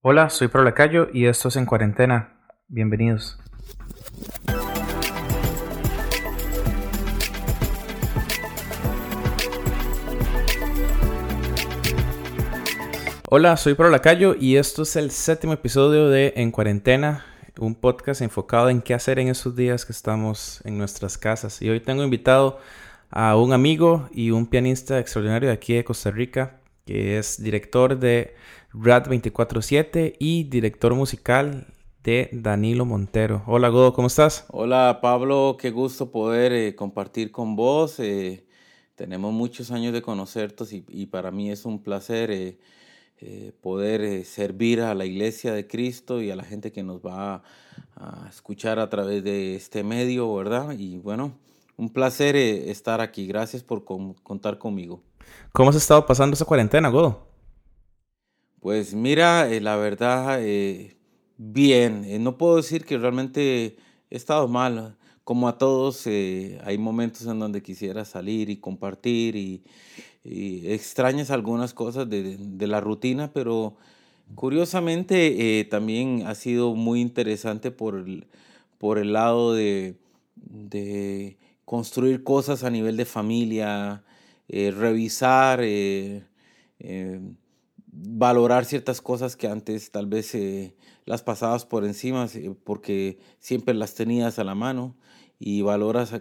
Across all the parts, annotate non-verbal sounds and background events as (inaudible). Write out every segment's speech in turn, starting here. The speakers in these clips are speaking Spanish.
Hola, soy Pro Lacayo y esto es En Cuarentena. Bienvenidos. Hola, soy Pro Lacayo y esto es el séptimo episodio de En Cuarentena, un podcast enfocado en qué hacer en esos días que estamos en nuestras casas. Y hoy tengo invitado a un amigo y un pianista extraordinario de aquí de Costa Rica, que es director de Rad 24-7 y director musical de Danilo Montero. Hola Godo, ¿cómo estás? Hola Pablo, qué gusto poder eh, compartir con vos. Eh, tenemos muchos años de conocerte y, y, para mí es un placer eh, poder servir a la iglesia de Cristo y a la gente que nos va a, a escuchar a través de este medio, ¿verdad? Y bueno, un placer estar aquí. Gracias por con, contar conmigo. ¿Cómo has estado pasando esa cuarentena, Godo? Pues mira, eh, la verdad, eh, bien. Eh, no puedo decir que realmente he estado mal. Como a todos, hay momentos en donde quisiera salir y compartir y, extrañas algunas cosas de, la rutina, pero curiosamente también ha sido muy interesante por el, por el lado de, de construir cosas a nivel de familia, revisar valorar ciertas cosas que antes tal vez eh, las pasabas por encima eh, porque siempre las tenías a la mano y valoras,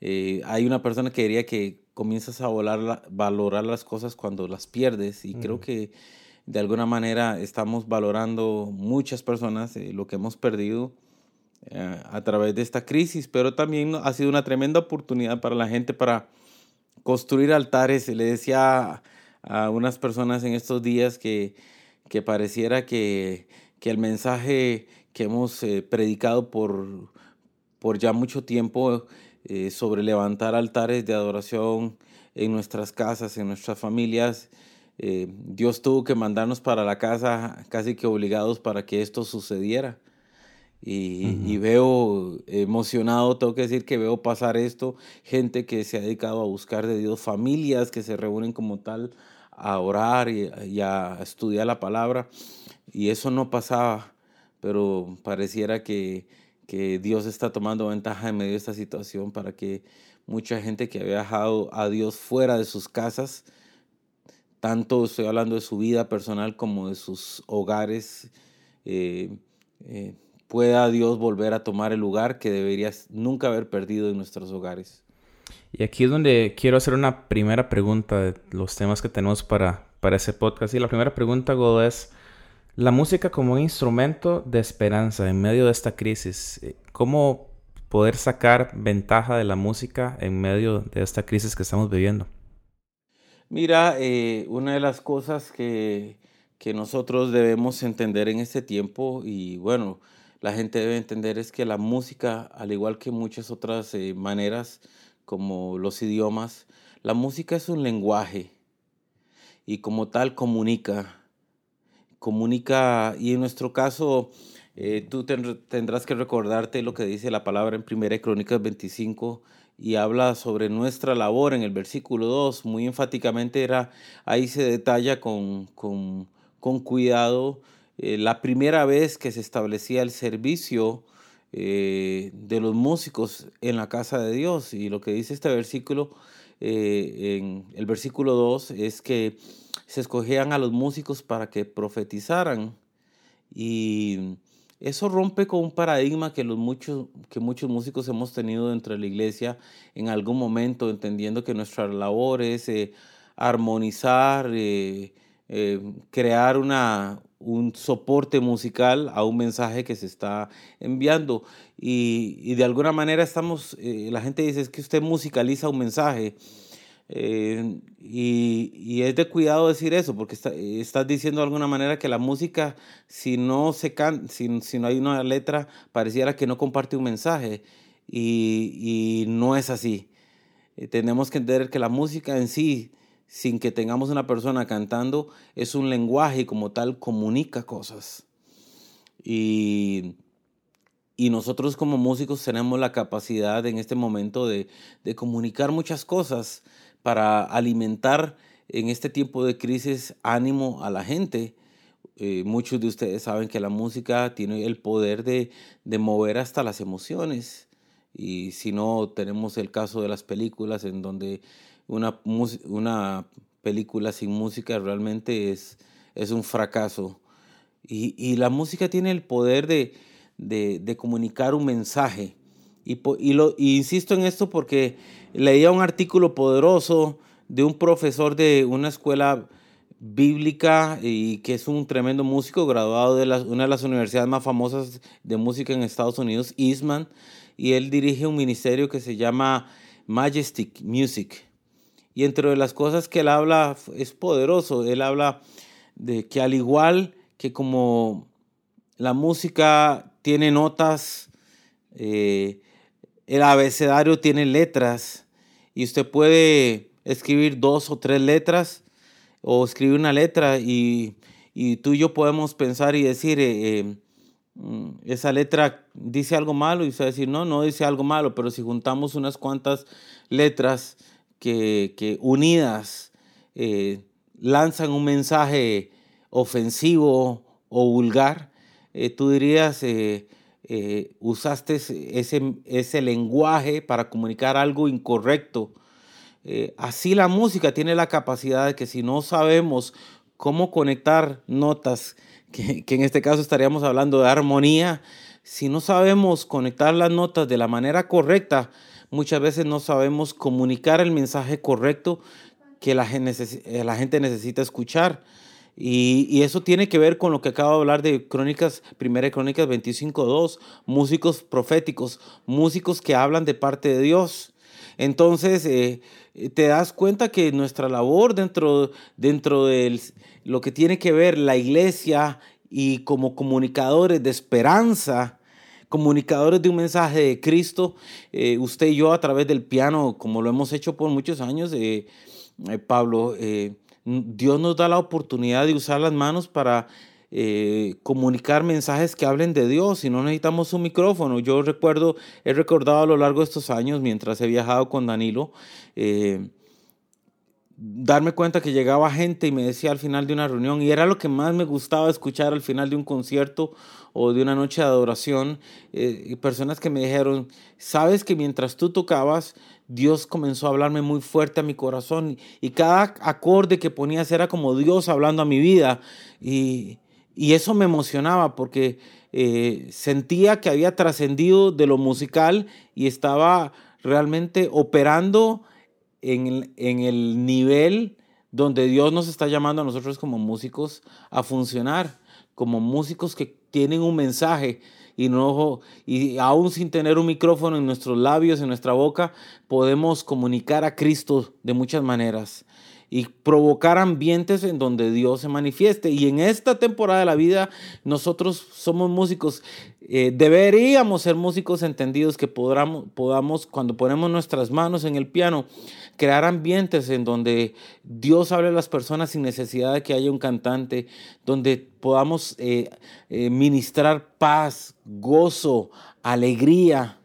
eh, hay una persona que diría que comienzas a volar, valorar las cosas cuando las pierdes y uh -huh. creo que de alguna manera estamos valorando muchas personas eh, lo que hemos perdido eh, a través de esta crisis, pero también ha sido una tremenda oportunidad para la gente para construir altares. Le decía a unas personas en estos días que, que pareciera que, que, el mensaje que hemos eh, predicado por, por ya mucho tiempo eh, sobre levantar altares de adoración en nuestras casas, en nuestras familias, eh, Dios tuvo que mandarnos para la casa casi que obligados para que esto sucediera. Y, uh -huh. y, veo emocionado, tengo que decir que veo pasar esto, gente que se ha dedicado a buscar de Dios, familias que se reúnen como tal a orar y, a estudiar la palabra. Y eso no pasaba, pero pareciera que, que Dios está tomando ventaja en medio de esta situación para que mucha gente que había dejado a Dios fuera de sus casas, tanto estoy hablando de su vida personal como de sus hogares, eh, eh, pueda Dios volver a tomar el lugar que debería nunca haber perdido en nuestros hogares. Y aquí es donde quiero hacer una primera pregunta de los temas que tenemos para, para ese podcast. Y la primera pregunta, Godo, es la música como un instrumento de esperanza en medio de esta crisis. ¿Cómo poder sacar ventaja de la música en medio de esta crisis que estamos viviendo? Mira, eh, una de las cosas que, que nosotros debemos entender en este tiempo, y bueno, la gente debe entender es que la música, al igual que muchas otras eh, maneras, como los idiomas, la música es un lenguaje y como tal comunica. Comunica, y en nuestro caso, eh, tú tendrás que recordarte lo que dice la palabra en Primera Crónicas 25 y habla sobre nuestra labor en el versículo 2. Muy enfáticamente era, ahí se detalla con, con, con cuidado eh, la primera vez que se establecía el servicio eh, de los músicos en la casa de Dios. Y lo que dice este versículo, eh, en el versículo 2, es que se escogían a los músicos para que profetizaran. Y eso rompe con un paradigma que, los muchos, que muchos músicos hemos tenido dentro de la iglesia en algún momento, entendiendo que nuestra labor es eh, armonizar, crear una, un soporte musical a un mensaje que se está enviando. Y, de alguna manera estamos, eh, la gente dice es que usted musicaliza un mensaje. Eh, y, es de cuidado decir eso, porque está, estás diciendo de alguna manera que la música, si no, se can, si, si no hay una letra, pareciera que no comparte un mensaje. Y, y no es así. Eh, tenemos que entender que la música en sí, sin que tengamos una persona cantando, es un lenguaje como tal comunica cosas. Y, y nosotros como músicos tenemos la capacidad en este momento de, de comunicar muchas cosas para alimentar en este tiempo de crisis ánimo a la gente. eh, muchos de ustedes saben que la música tiene el poder de, de, mover hasta las emociones. Y si no, tenemos el caso de las películas en donde una, una película sin música realmente es, es un fracaso. Y, y, la música tiene el poder de, de, de comunicar un mensaje. Y, y, lo, y insisto en esto porque leía un artículo poderoso de un profesor de una escuela bíblica y que es un tremendo músico graduado de una de las universidades más famosas de música en Estados Unidos, Eastman, y él dirige un ministerio que se llama Majestic Music. Y entre las cosas que él habla es poderoso, él habla de que al igual que como la música tiene notas, eh, el abecedario tiene letras y usted puede escribir dos o tres letras o escribir una letra y, tú y yo podemos pensar y decir, eh, eh, esa letra dice algo malo y usted decir, no, no dice algo malo, pero si juntamos unas cuantas letras que, unidas eh, lanzan un mensaje ofensivo o vulgar, tú dirías, usaste ese, ese lenguaje para comunicar algo incorrecto. Eh, así la música tiene la capacidad de que si no sabemos cómo conectar notas, que, en este caso estaríamos hablando de armonía, si no sabemos conectar las notas de la manera correcta, muchas veces no sabemos comunicar el mensaje correcto que la gente, eh, gente necesita escuchar. Y, y, eso tiene que ver con lo que acabo de hablar de Crónicas, Primera Crónicas 25.2, músicos proféticos, músicos que hablan de parte de Dios. Entonces, eh, te das cuenta que nuestra labor dentro, dentro de lo que tiene que ver la iglesia y como comunicadores de esperanza, comunicadores de un mensaje de Cristo, eh, usted y yo a través del piano, como lo hemos hecho por muchos años, eh, Pablo, Dios nos da la oportunidad de usar las manos para eh, comunicar mensajes que hablen de Dios y no necesitamos un micrófono. Yo recuerdo, he recordado a lo largo de estos años, mientras he viajado con Danilo, eh, darme cuenta que llegaba gente y me decía al final de una reunión, y era lo que más me gustaba escuchar al final de un concierto o de una noche de adoración, eh, personas que me dijeron, sabes que mientras tú tocabas, Dios comenzó a hablarme muy fuerte a mi corazón y cada acorde que ponías era como Dios hablando a mi vida. Y, y eso me emocionaba porque eh, sentía que había trascendido de lo musical y estaba realmente operando en el, nivel donde Dios nos está llamando a nosotros como músicos a funcionar, como músicos que tienen un mensaje y no y aún sin tener un micrófono en nuestros labios, en nuestra boca, podemos comunicar a Cristo de muchas maneras y provocar ambientes en donde Dios se manifieste. Y en esta temporada de la vida nosotros somos músicos, eh, deberíamos ser músicos entendidos que podamos, podamos, cuando ponemos nuestras manos en el piano, crear ambientes en donde Dios hable a las personas sin necesidad de que haya un cantante, donde podamos eh, eh, ministrar paz, gozo, alegría,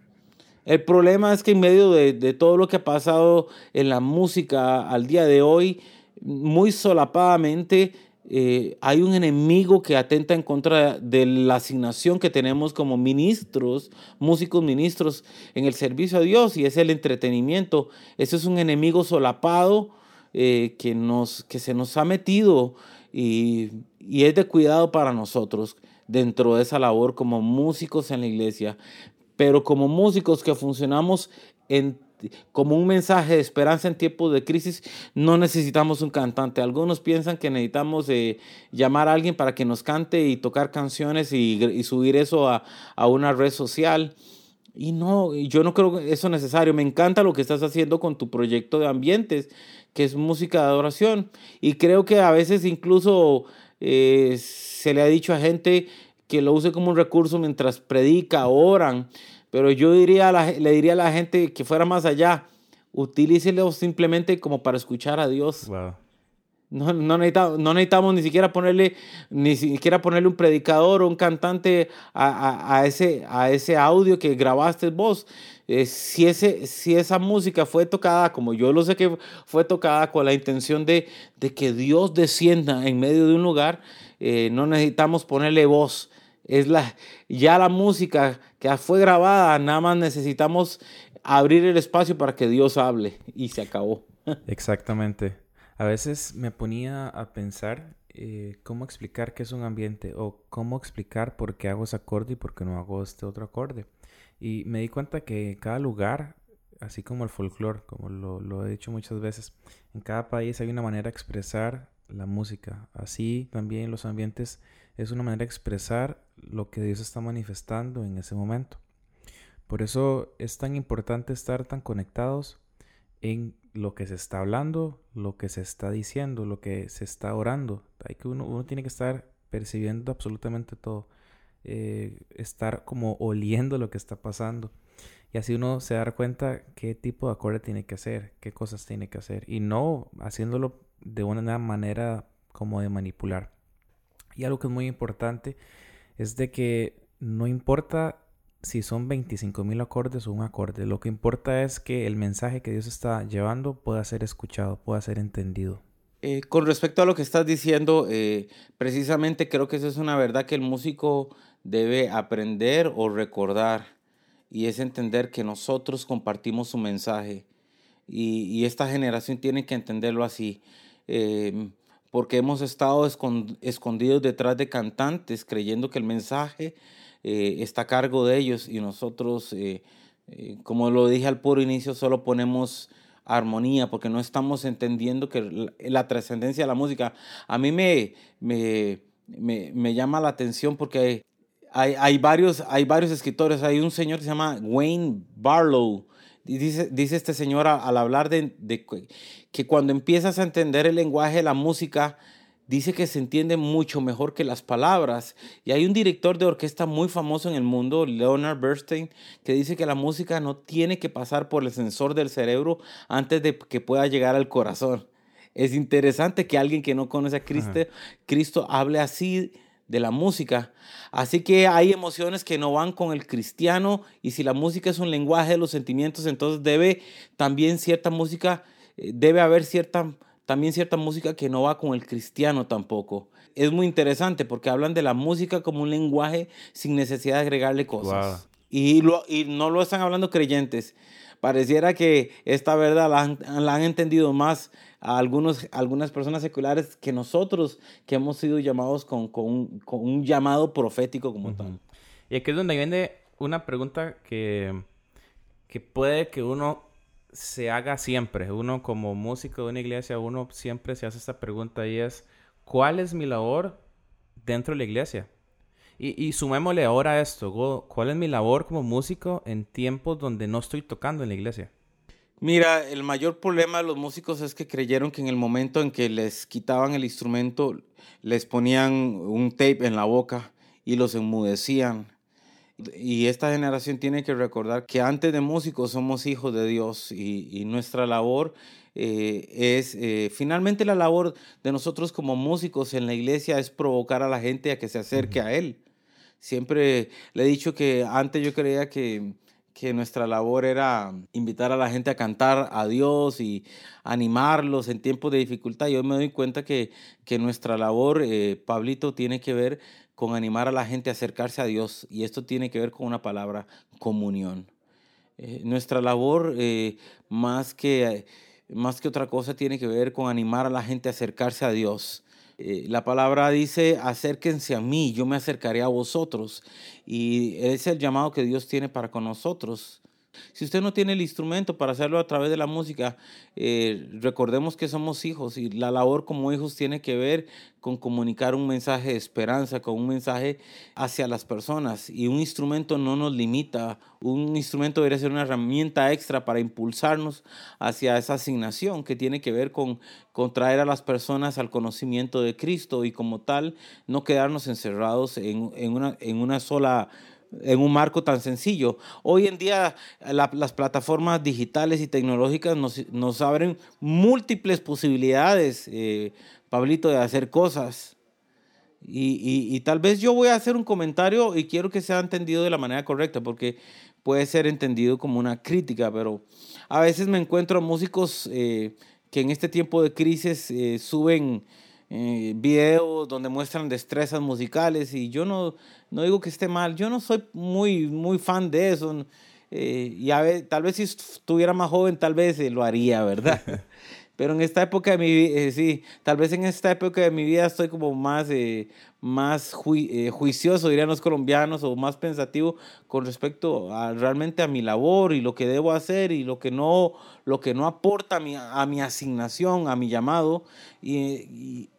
el problema es que en medio de, todo lo que ha pasado en la música al día de hoy, muy solapadamente eh, hay un enemigo que atenta en contra de la asignación que tenemos como ministros, músicos ministros en el servicio a Dios y es el entretenimiento. Ese es un enemigo solapado eh, que, nos, que se nos ha metido y, y es de cuidado para nosotros dentro de esa labor como músicos en la iglesia pero como músicos que funcionamos como un mensaje de esperanza en tiempos de crisis, no necesitamos un cantante. Algunos piensan que necesitamos eh, llamar a alguien para que nos cante y tocar canciones y, subir eso a, una red social. Y no, yo no creo que eso es necesario. Me encanta lo que estás haciendo con tu proyecto de ambientes, que es música de adoración. Y creo que a veces incluso eh, se le ha dicho a gente que lo use como un recurso mientras predica, oran. Pero yo diría le diría a la gente que fuera más allá, utilícelo simplemente como para escuchar a Dios. No, no, necesitamos, no necesitamos ni siquiera ponerle, ni siquiera ponerle un predicador o un cantante a, a, ese, a ese audio que grabaste vos. Eh, si, ese, si esa música fue tocada, como yo lo sé que fue tocada con la intención de, de que Dios descienda en medio de un lugar, eh, no necesitamos ponerle voz. Es la, ya la música que fue grabada, nada más necesitamos abrir el espacio para que Dios hable y se acabó. (laughs) Exactamente. A veces me ponía a pensar eh, cómo explicar qué es un ambiente o cómo explicar por qué hago ese acorde y por qué no hago este otro acorde. Y me di cuenta que cada lugar, así como el folclore, como lo, lo he dicho muchas veces, en cada país hay una manera de expresar la música. Así también los ambientes es una manera de expresar lo que Dios está manifestando en ese momento. Por eso es tan importante estar tan conectados en lo que se está hablando, lo que se está diciendo, lo que se está orando. Hay que uno, tiene que estar percibiendo absolutamente todo. Eh, estar como oliendo lo que está pasando. Y así uno se da cuenta qué tipo de acorde tiene que hacer, qué cosas tiene que hacer. Y no haciéndolo de una manera como de manipular. Y algo que es muy importante es de que no importa si son 25 mil acordes o un acorde. Lo que importa es que el mensaje que Dios está llevando pueda ser escuchado, pueda ser entendido. Eh, con respecto a lo que estás diciendo, eh, precisamente creo que eso es una verdad que el músico debe aprender o recordar y es entender que nosotros compartimos su mensaje y, esta generación tiene que entenderlo así. Eh, porque hemos estado escondidos detrás de cantantes creyendo que el mensaje eh, está a cargo de ellos y nosotros, eh, eh, como lo dije al puro inicio, solo ponemos armonía porque no estamos entendiendo que la, trascendencia de la música. A mí me, me, me, llama la atención porque hay, hay, varios, hay varios escritores. Hay un señor que se llama Wayne Barlow. Dice, dice este señor al hablar de, de que cuando empiezas a entender el lenguaje de la música, dice que se entiende mucho mejor que las palabras. Y hay un director de orquesta muy famoso en el mundo, Leonard Bernstein, que dice que la música no tiene que pasar por el sensor del cerebro antes de que pueda llegar al corazón. Es interesante que alguien que no conoce a Cristo, Cristo hable así de la música. Así que hay emociones que no van con el cristiano y si la música es un lenguaje de los sentimientos, entonces debe también cierta música, eh, debe haber cierta también cierta música que no va con el cristiano tampoco. Es muy interesante porque hablan de la música como un lenguaje sin necesidad de agregarle cosas. Y, lo, y no lo están hablando creyentes. Pareciera que esta verdad la han, entendido más a algunos, algunas personas seculares que nosotros que hemos sido llamados con, con, un, con un, llamado profético como tal. Y aquí es donde viene una pregunta que, que puede que uno se haga siempre. Uno como músico de una iglesia, uno siempre se hace esta pregunta y es, ¿cuál es mi labor dentro de la iglesia? Y, y sumémosle ahora esto, ¿cuál es mi labor como músico en tiempos donde no estoy tocando en la iglesia? Mira, el mayor problema de los músicos es que creyeron que en el momento en que les quitaban el instrumento, les ponían un tape en la boca y los enmudecían y esta generación tiene que recordar que antes de músicos somos hijos de Dios y, nuestra labor eh, es, eh, finalmente la labor de nosotros como músicos en la iglesia es provocar a la gente a que se acerque a Él. Siempre le he dicho que antes yo creía que, que nuestra labor era invitar a la gente a cantar a Dios y animarlos en tiempos de dificultad. Yo me doy cuenta que, que nuestra labor, eh, Pablito, tiene que ver con animar a la gente a acercarse a Dios y esto tiene que ver con una palabra, comunión. Eh, nuestra labor, eh, más, que, más que otra cosa, tiene que ver con animar a la gente a acercarse a Dios. Eh, la palabra dice, acérquense a mí, yo me acercaré a vosotros. Y es el llamado que Dios tiene para con nosotros. Si usted no tiene el instrumento para hacerlo a través de la música, eh, recordemos que somos hijos y la labor como hijos tiene que ver con comunicar un mensaje de esperanza, con un mensaje hacia las personas. Y un instrumento no nos limita, un instrumento debería ser una herramienta extra para impulsarnos hacia esa asignación que tiene que ver con, con traer a las personas al conocimiento de Cristo y como tal no quedarnos encerrados en, en, una, en una sola en un marco tan sencillo. Hoy en día las plataformas digitales y tecnológicas nos, abren múltiples posibilidades eh, Pablito, de hacer cosas. Y, y, tal vez yo voy a hacer un comentario y quiero que sea entendido de la manera correcta, porque puede ser entendido como una crítica, pero a veces me encuentro a músicos eh, que en este tiempo de crisis eh, suben eh, videos donde muestran destrezas musicales y yo no, no digo que esté mal, yo no soy muy, muy fan de eso. y a ver, tal vez si estuviera más joven, tal vez lo haría, ¿verdad? (laughs) Pero en esta época de mi vida, eh, sí, tal vez en esta época de mi vida estoy como más, eh, más eh, juicioso, dirían los colombianos, o más pensativo con respecto a realmente a mi labor y lo que debo hacer y lo que no, lo que no aporta a mi, a mi asignación, a mi llamado. Y, y,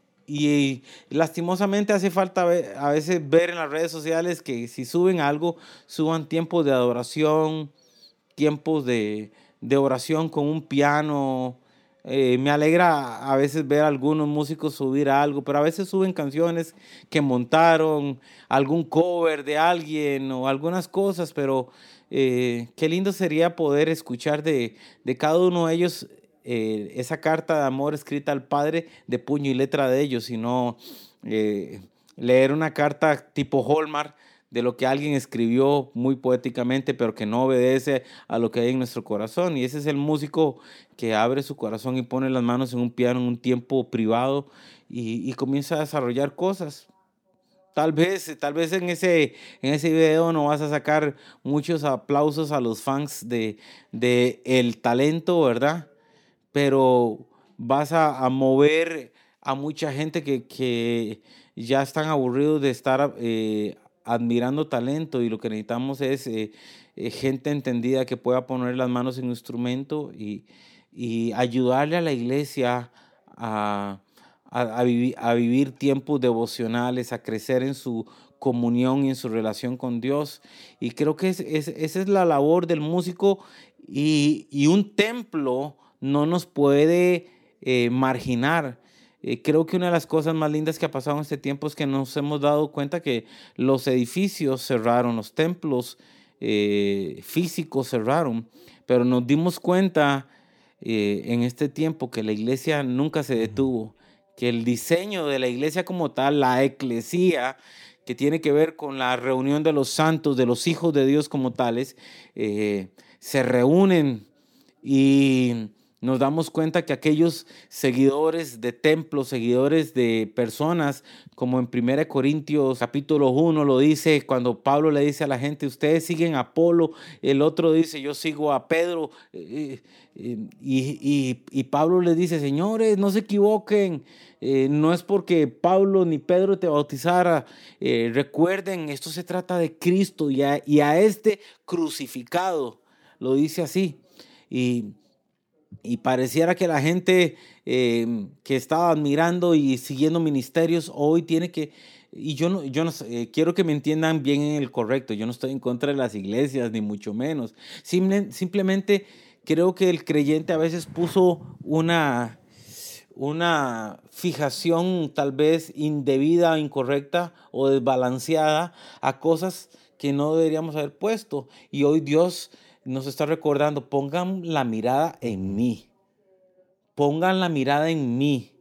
lastimosamente hace falta a veces ver en las redes sociales que si suben algo, suban tiempos de adoración, tiempos de, de oración con un piano. Eh, me alegra a veces ver a algunos músicos subir algo, pero a veces suben canciones que montaron, algún cover de alguien o algunas cosas, pero eh, qué lindo sería poder escuchar de, cada uno de ellos eh, esa carta de amor escrita al Padre de puño y letra de ellos, sino leer una carta tipo Hallmark de lo que alguien escribió muy poéticamente, pero que no obedece a lo que hay en nuestro corazón. Y ese es el músico que abre su corazón y pone las manos en un piano en un tiempo privado y, comienza a desarrollar cosas. Tal vez, tal vez en ese, en ese video no vas a sacar muchos aplausos a los fans de, de el talento, ¿verdad? Pero vas a, mover a mucha gente que, que ya están aburridos de estar eh, admirando talento y lo que necesitamos es eh, eh, gente entendida que pueda poner las manos en un instrumento y, ayudarle a la iglesia a, a, vivir tiempos devocionales, a crecer en su comunión y en su relación con Dios. Y creo que esa es la labor del músico y, un templo no nos puede eh, marginar. Eh, creo que una de las cosas más lindas que ha pasado en este tiempo es que nos hemos dado cuenta que los edificios cerraron, los templos eh, físicos cerraron, pero nos dimos cuenta en este tiempo que la iglesia nunca se detuvo, que el diseño de la iglesia como tal, la eclesía, que tiene que ver con la reunión de los santos, de los hijos de Dios como tales, se reúnen y nos damos cuenta que aquellos seguidores de templos, seguidores de personas, como en 1 Corintios capítulo 1 lo dice, cuando Pablo le dice a la gente, ustedes siguen a Apolo, el otro dice, yo sigo a Pedro, eh, eh, y, Pablo le dice, señores, no se equivoquen, eh, no es porque Pablo ni Pedro te bautizara, recuerden, esto se trata de Cristo y a, y a este crucificado, lo dice así. Y y pareciera que la gente em, que estaba admirando y siguiendo ministerios hoy tiene que, y yo no, yo eh, quiero que me entiendan bien en el correcto, yo no estoy en contra de las iglesias, ni mucho menos. simplemente creo que el creyente a veces puso una, una fijación tal vez indebida, incorrecta o desbalanceada a cosas que no deberíamos haber puesto. Y hoy Dios nos está recordando, pongan la mirada en mí, pongan la mirada en mí.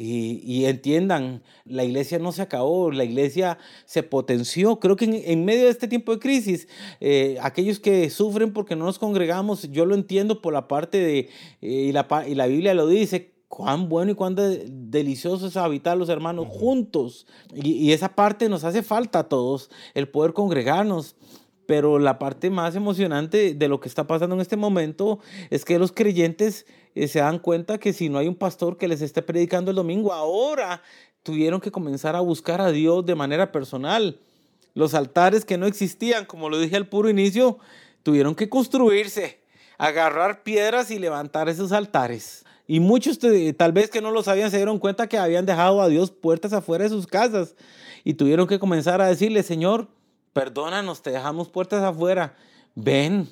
Y, entiendan, la iglesia no se acabó, la iglesia se potenció. Creo que en, medio de este tiempo de crisis, eh, aquellos que sufren porque no nos congregamos, yo lo entiendo por la parte de, eh, y, la, y la Biblia lo dice, cuán bueno y cuán delicioso es habitar los hermanos juntos. Y, y, esa parte nos hace falta a todos, el poder congregarnos. Pero la parte más emocionante de lo que está pasando en este momento es que los creyentes eh, se dan cuenta que si no hay un pastor que les esté predicando el domingo, ahora tuvieron que comenzar a buscar a Dios de manera personal. Los altares que no existían, como lo dije al puro inicio, tuvieron que construirse, agarrar piedras y levantar esos altares. Y muchos tal vez que no lo sabían se dieron cuenta que habían dejado a Dios puertas afuera de sus casas y tuvieron que comenzar a decirle, Señor, perdónanos, te dejamos puertas afuera, ven,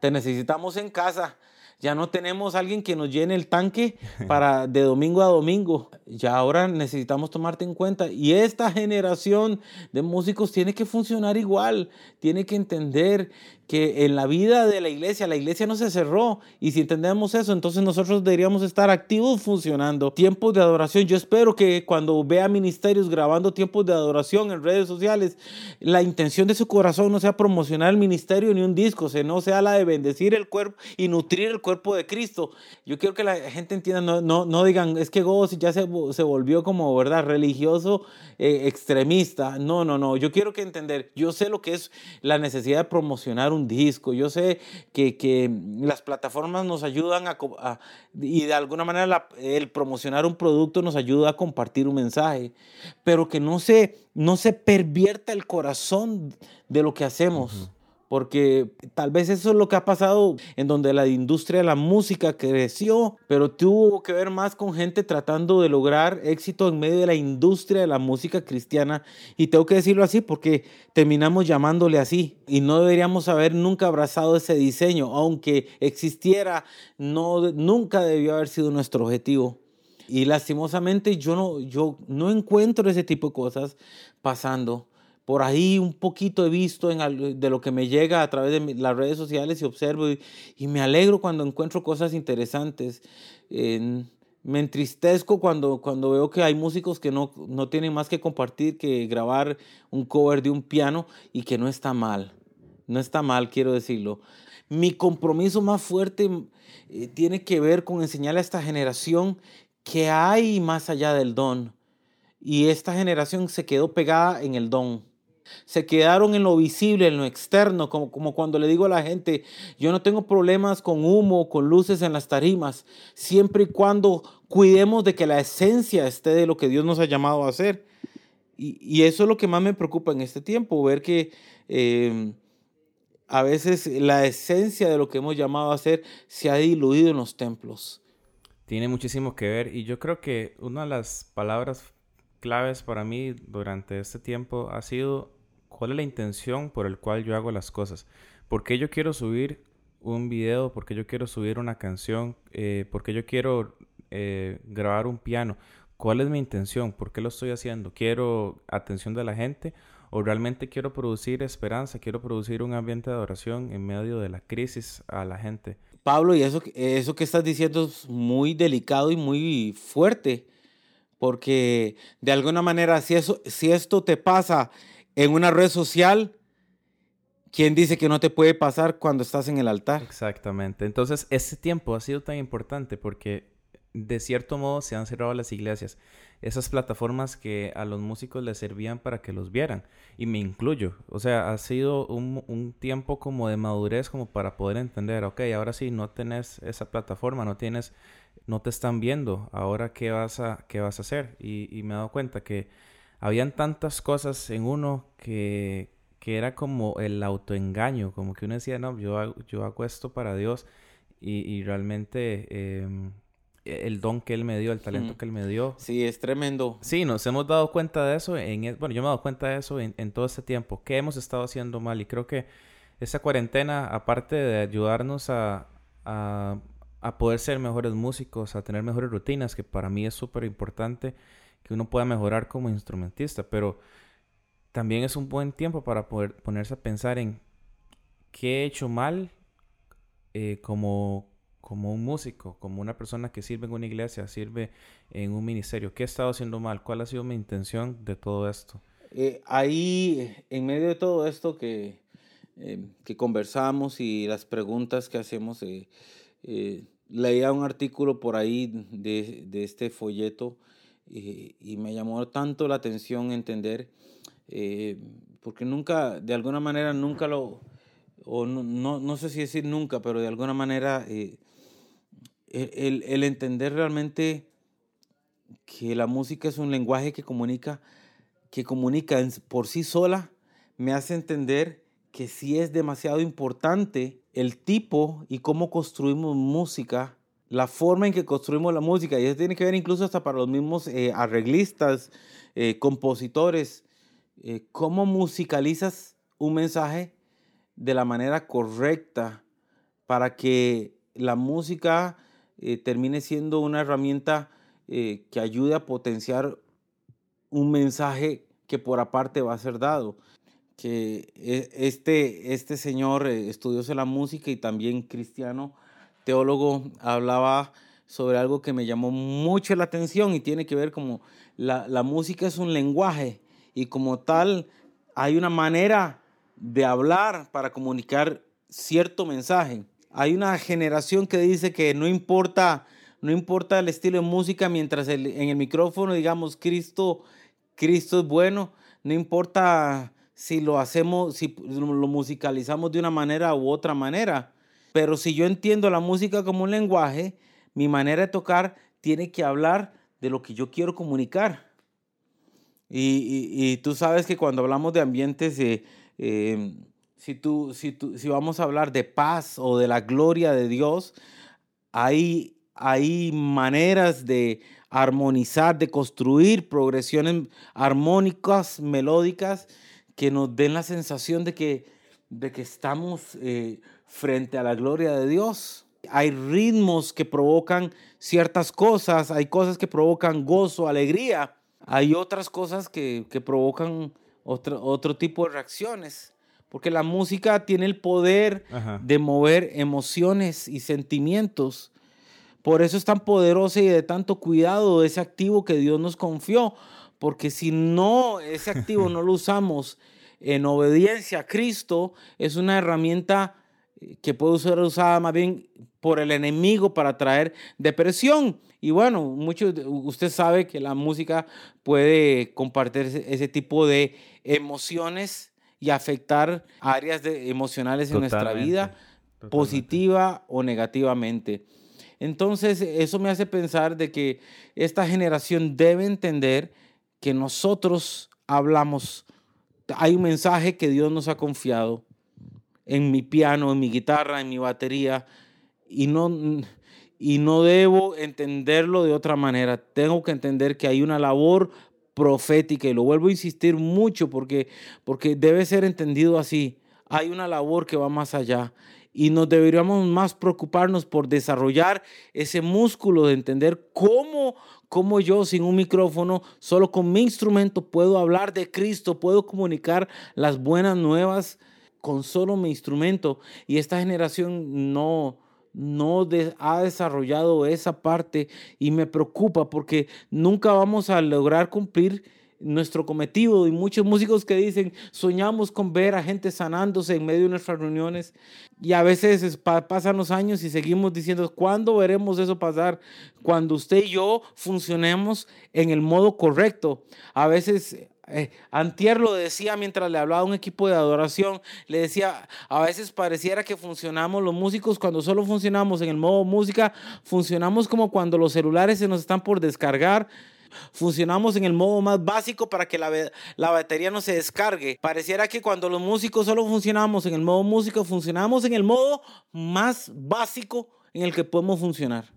te necesitamos en casa. Ya no tenemos alguien que nos llene el tanque (laughs) para de domingo a domingo. Ya ahora necesitamos tomarte en cuenta. Y esta generación de músicos tiene que funcionar igual. Tiene que entender que en la vida de la iglesia, la iglesia no se cerró. Y si entendemos eso, entonces nosotros deberíamos estar activos funcionando. Tiempos de adoración. Yo espero que cuando vea ministerios grabando tiempos de adoración en redes sociales, la intención de su corazón no sea promocionar el ministerio ni un disco, sino sea la de bendecir el cuerpo y nutrir el cuerpo de Cristo. Yo quiero que la gente entienda, no, no, no digan, es que Goz ya se, se volvió como, ¿verdad? Religioso eh, extremista. No, no, no. Yo quiero que entender, yo sé lo que es la necesidad de promocionar un disco, yo sé que, que las plataformas nos ayudan a, y de alguna manera el promocionar un producto nos ayuda a compartir un mensaje, pero que no se, no se pervierta el corazón de lo que hacemos porque tal vez eso es lo que ha pasado en donde la industria de la música creció, pero tuvo que ver más con gente tratando de lograr éxito en medio de la industria de la música cristiana. Y tengo que decirlo así porque terminamos llamándole así y no deberíamos haber nunca abrazado ese diseño, aunque existiera, no, nunca debió haber sido nuestro objetivo. Y lastimosamente yo no, yo no encuentro ese tipo de cosas pasando por ahí un poquito he visto de lo que me llega a través de las redes sociales y observo y, me alegro cuando encuentro cosas interesantes. me entristezco cuando, cuando veo que hay músicos que no, no tienen más que compartir que grabar un cover de un piano y que no está mal. No está mal, quiero decirlo. Mi compromiso más fuerte eh, tiene que ver con enseñarle a esta generación que hay más allá del don. Y esta generación se quedó pegada en el don se quedaron en lo visible, en lo externo, como, como cuando le digo a la gente, yo no tengo problemas con humo, con luces en las tarimas, siempre y cuando cuidemos de que la esencia esté de lo que Dios nos ha llamado a hacer. Y, eso es lo que más me preocupa en este tiempo, ver que em, a veces la esencia de lo que hemos llamado a hacer se ha diluido en los templos. Tiene muchísimo que ver y yo creo que una de las palabras claves para mí durante este tiempo ha sido ¿Cuál es la intención por el cual yo hago las cosas? ¿Por qué yo quiero subir un video? ¿Por qué yo quiero subir una canción? Eh, ¿Por qué yo quiero eh, grabar un piano? ¿Cuál es mi intención? ¿Por qué lo estoy haciendo? ¿Quiero atención de la gente? ¿O realmente quiero producir esperanza? ¿Quiero producir un ambiente de adoración en medio de la crisis a la gente? Pablo, y eso, eso que estás diciendo es muy delicado y muy fuerte, porque de alguna manera si, eso, si esto te pasa en una red social, ¿quién dice que no te puede pasar cuando estás en el altar? Exactamente. Entonces, ese tiempo ha sido tan importante porque de cierto modo se han cerrado las iglesias. Esas plataformas que a los músicos les servían para que los vieran. Y me incluyo. O sea, ha sido un, un, tiempo como de madurez como para poder entender, ok, ahora sí, no tenés esa plataforma, no tienes, no te están viendo. Ahora, ¿qué vas a, qué vas a hacer? Y, y me he dado cuenta que habían tantas cosas en uno que, que era como el autoengaño, como que uno decía, no, yo hago, yo hago esto para Dios y, y realmente em, el don que Él me dio, el talento que Él me dio. Sí, es tremendo. Sí, nos hemos dado cuenta de eso, en, e, bueno, yo me he dado cuenta de eso en, en todo este tiempo, que hemos estado haciendo mal y creo que esa cuarentena, aparte de ayudarnos a, a, a poder ser mejores músicos, a tener mejores rutinas, que para mí es súper importante, que uno pueda mejorar como instrumentista, pero también es un buen tiempo para poder ponerse a pensar en qué he hecho mal eh, como, como un músico, como una persona que sirve en una iglesia, sirve en un ministerio. ¿Qué he estado haciendo mal? ¿Cuál ha sido mi intención de todo esto? Eh, ahí, en medio de todo esto que, eh, que conversamos y las preguntas que hacemos, leía un artículo por ahí de, de este folleto y, me llamó tanto la atención entender, eh, porque nunca, de alguna manera, nunca lo, o no, no, no sé si decir nunca, pero de alguna manera, eh, el, el, entender realmente que la música es un lenguaje que comunica, que comunica por sí sola, me hace entender que sí es demasiado importante el tipo y cómo construimos música la forma en que construimos la música, y eso tiene que ver incluso hasta para los mismos eh, arreglistas, eh, compositores, eh, cómo musicalizas un mensaje de la manera correcta para que la música termine siendo una herramienta que ayude a potenciar un mensaje que por aparte va a ser dado. Que e, este, este señor estudioso la música y también cristiano, teólogo, hablaba sobre algo que me llamó mucho la atención y tiene que ver como la, la música es un lenguaje y como tal hay una manera de hablar para comunicar cierto mensaje. Hay una generación que dice que no importa, no importa el estilo de música mientras en el micrófono digamos Cristo, Cristo es bueno, no importa si lo hacemos, si lo musicalizamos de una manera u otra manera. Pero si yo entiendo la música como un lenguaje, mi manera de tocar tiene que hablar de lo que yo quiero comunicar. Y, tú sabes que cuando hablamos de ambientes, eh, eh, si, tú, si, tú, si vamos a hablar de paz o de la gloria de Dios, hay, hay maneras de armonizar, de construir progresiones armónicas, melódicas, que nos den la sensación de que, de que estamos eh, frente a la gloria de Dios. Hay ritmos que provocan ciertas cosas, hay cosas que provocan gozo, alegría, hay otras cosas que, provocan otro, otro tipo de reacciones. Porque la música tiene el poder de mover emociones y sentimientos. Por eso es tan poderosa y de tanto cuidado ese activo que Dios nos confió. Porque si no, ese activo (laughs) no lo usamos en obediencia a Cristo, es una herramienta que puede ser usada más bien por el enemigo para traer depresión. Y bueno, muchos, usted sabe que la música puede compartir ese, tipo de emociones y afectar áreas de, emocionales en nuestra vida, positiva o negativamente. Entonces, eso me hace pensar de que esta generación debe entender que nosotros hablamos, hay un mensaje que Dios nos ha confiado en mi piano, en mi guitarra, en mi batería, y no, y no debo entenderlo de otra manera. Tengo que entender que hay una labor profética, y lo vuelvo a insistir mucho porque, porque debe ser entendido así. Hay una labor que va más allá y nos deberíamos más preocuparnos por desarrollar ese músculo de entender cómo, cómo yo sin un micrófono, solo con mi instrumento puedo hablar de Cristo, puedo comunicar las buenas nuevas con solo mi instrumento. Y esta generación no, no ha desarrollado esa parte y me preocupa porque nunca vamos a lograr cumplir nuestro cometido y muchos músicos que dicen soñamos con ver a gente sanándose en medio de nuestras reuniones y a veces pasan los años y seguimos diciendo ¿cuándo veremos eso pasar? Cuando usted y yo funcionemos en el modo correcto. A veces eh, Antier lo decía mientras le hablaba a un equipo de adoración, le decía, a veces pareciera que funcionamos los músicos cuando solo funcionamos en el modo música, funcionamos como cuando los celulares se nos están por descargar. Funcionamos en el modo más básico para que la, la batería no se descargue. Pareciera que cuando los músicos solo funcionamos en el modo música, funcionamos en el modo más básico en el que podemos funcionar.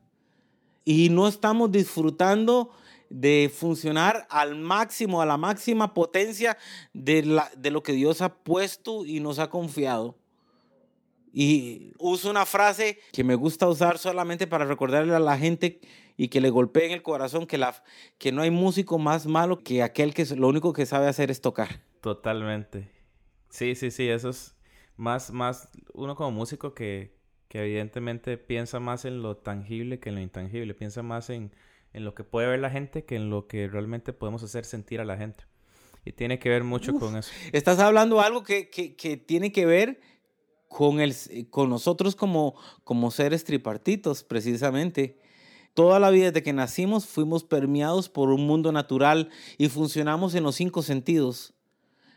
Y no estamos disfrutando de funcionar al máximo, a la máxima potencia de, la, de lo que Dios ha puesto y nos ha confiado. Y uso una frase que me gusta usar solamente para recordarle a la gente y que le golpee en el corazón que, la, que no hay músico más malo que aquel que lo único que sabe hacer es tocar. Totalmente. Sí, sí, sí, eso es más, más uno como músico que, que evidentemente piensa más en lo tangible que en lo intangible, piensa más en, en lo que puede ver la gente que en lo que realmente podemos hacer sentir a la gente. Y tiene que ver mucho con eso. Estás hablando algo que, que, tiene que ver con, el, con nosotros como, como seres tripartitos, precisamente. Toda la vida desde que nacimos fuimos permeados por un mundo natural y funcionamos en los cinco sentidos.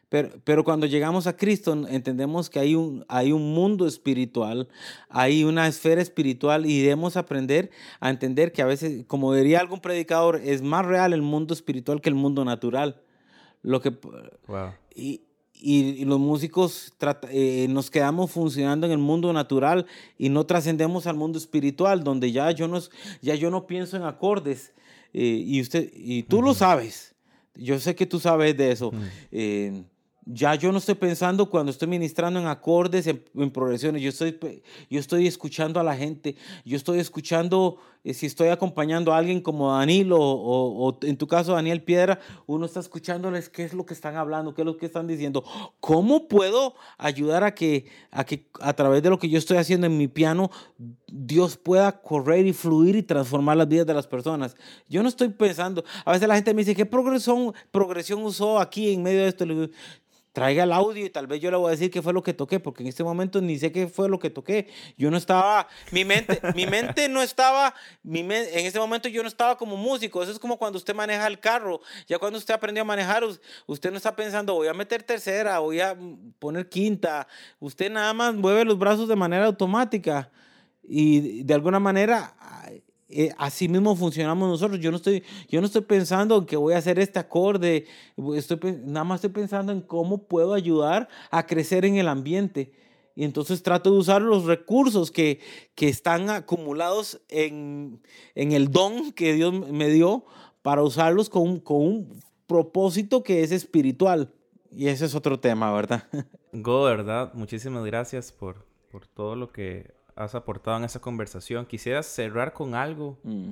Pero, cuando llegamos a Cristo entendemos que hay un, hay un mundo espiritual, hay una esfera espiritual y debemos aprender a entender que a veces, como diría algún predicador, es más real el mundo espiritual que el mundo natural. Lo que, y, y, los músicos eh, nos quedamos funcionando en el mundo natural y no trascendemos al mundo espiritual, donde ya yo no, ya yo no pienso en acordes. Eh, y, usted, y tú lo sabes. Yo sé que tú sabes de eso ya yo no estoy pensando cuando estoy ministrando en acordes, en, progresiones, yo estoy, yo estoy escuchando a la gente, yo estoy escuchando, eh, si estoy acompañando a alguien como Danilo o, o, en tu caso Daniel Piedra, uno está escuchándoles qué es lo que están hablando, qué es lo que están diciendo, cómo puedo ayudar a que, a que a través de lo que yo estoy haciendo en mi piano, Dios pueda correr y fluir y transformar las vidas de las personas. Yo no estoy pensando, a veces la gente me dice, ¿qué progresión, progresión usó aquí en medio de esto? Traiga el audio y tal vez yo le voy a decir qué fue lo que toqué, porque en este momento ni sé qué fue lo que toqué. Yo no estaba, mi mente, mi mente no estaba, mi en este momento yo no estaba como músico. Eso es como cuando usted maneja el carro. Ya cuando usted aprendió a manejar, usted no está pensando, voy a meter tercera, voy a poner quinta. Usted nada más mueve los brazos de manera automática. Y de alguna manera eh, así mismo funcionamos nosotros. Yo no, estoy, yo no estoy pensando en que voy a hacer este acorde, estoy, nada más estoy pensando en cómo puedo ayudar a crecer en el ambiente. Y entonces trato de usar los recursos que, que están acumulados en, en, el don que Dios me dio para usarlos con, con un propósito que es espiritual. Y ese es otro tema, ¿verdad? (laughs) Go, ¿verdad? Muchísimas gracias por, por todo lo que has aportado en esa conversación. ¿Quisieras cerrar con algo? Mm.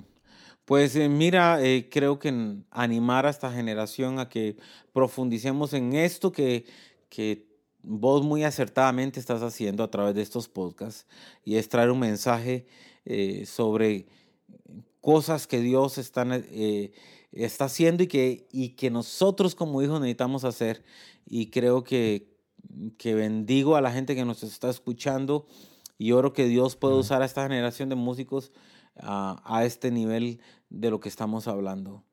Pues eh, mira, eh, creo que animar a esta generación a que profundicemos en esto que, que vos muy acertadamente estás haciendo a través de estos podcasts y es traer un mensaje eh, sobre cosas que Dios está, está haciendo y que, y que nosotros como hijos necesitamos hacer. Y creo que, que bendigo a la gente que nos está escuchando y oro que Dios pueda usar a esta generación de músicos a este nivel de lo que estamos hablando.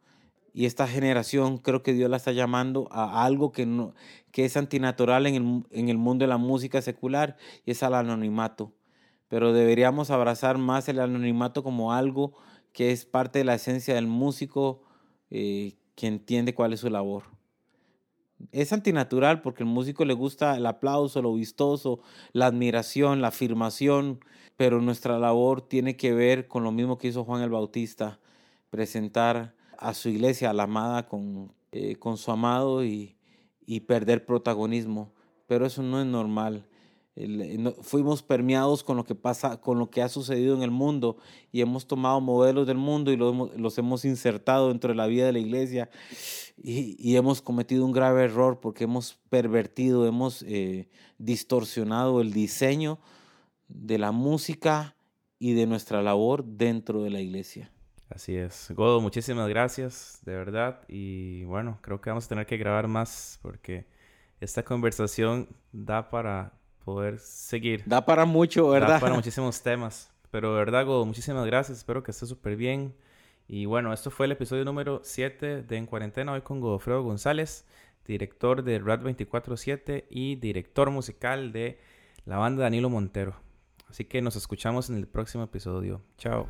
Y esta generación creo que Dios la está llamando a algo que, no, que es antinatural en el, en el mundo de la música secular y es al anonimato. Pero deberíamos abrazar más el anonimato como algo que es parte de la esencia del músico eh, que entiende cuál es su labor es antinatural porque al músico le gusta el aplauso, lo vistoso, la admiración, la afirmación, pero nuestra labor tiene que ver con lo mismo que hizo Juan el Bautista, presentar a su iglesia, a la amada, con, eh, con su amado y, y perder protagonismo. Pero eso no es normal. Eh, fuimos permeados con lo que pasa, con lo que ha sucedido en el mundo y hemos tomado modelos del mundo y los, hemos insertado dentro de la vida de la iglesia y, hemos cometido un grave error porque hemos pervertido, hemos eh, distorsionado el diseño de la música y de nuestra labor dentro de la iglesia. Así es. Godo, muchísimas gracias, de verdad. Y bueno, creo que vamos a tener que grabar más porque esta conversación da para poder seguir. Da para mucho, ¿verdad? Da para (laughs) muchísimos temas. Pero verdad, Godo, muchísimas gracias. Espero que esté súper bien. Y bueno, esto fue el episodio número 7 de En Cuarentena, hoy con Godofredo González, director de Rad 24-7 y director musical de la banda Danilo Montero. Así que nos escuchamos en el próximo episodio. Chao.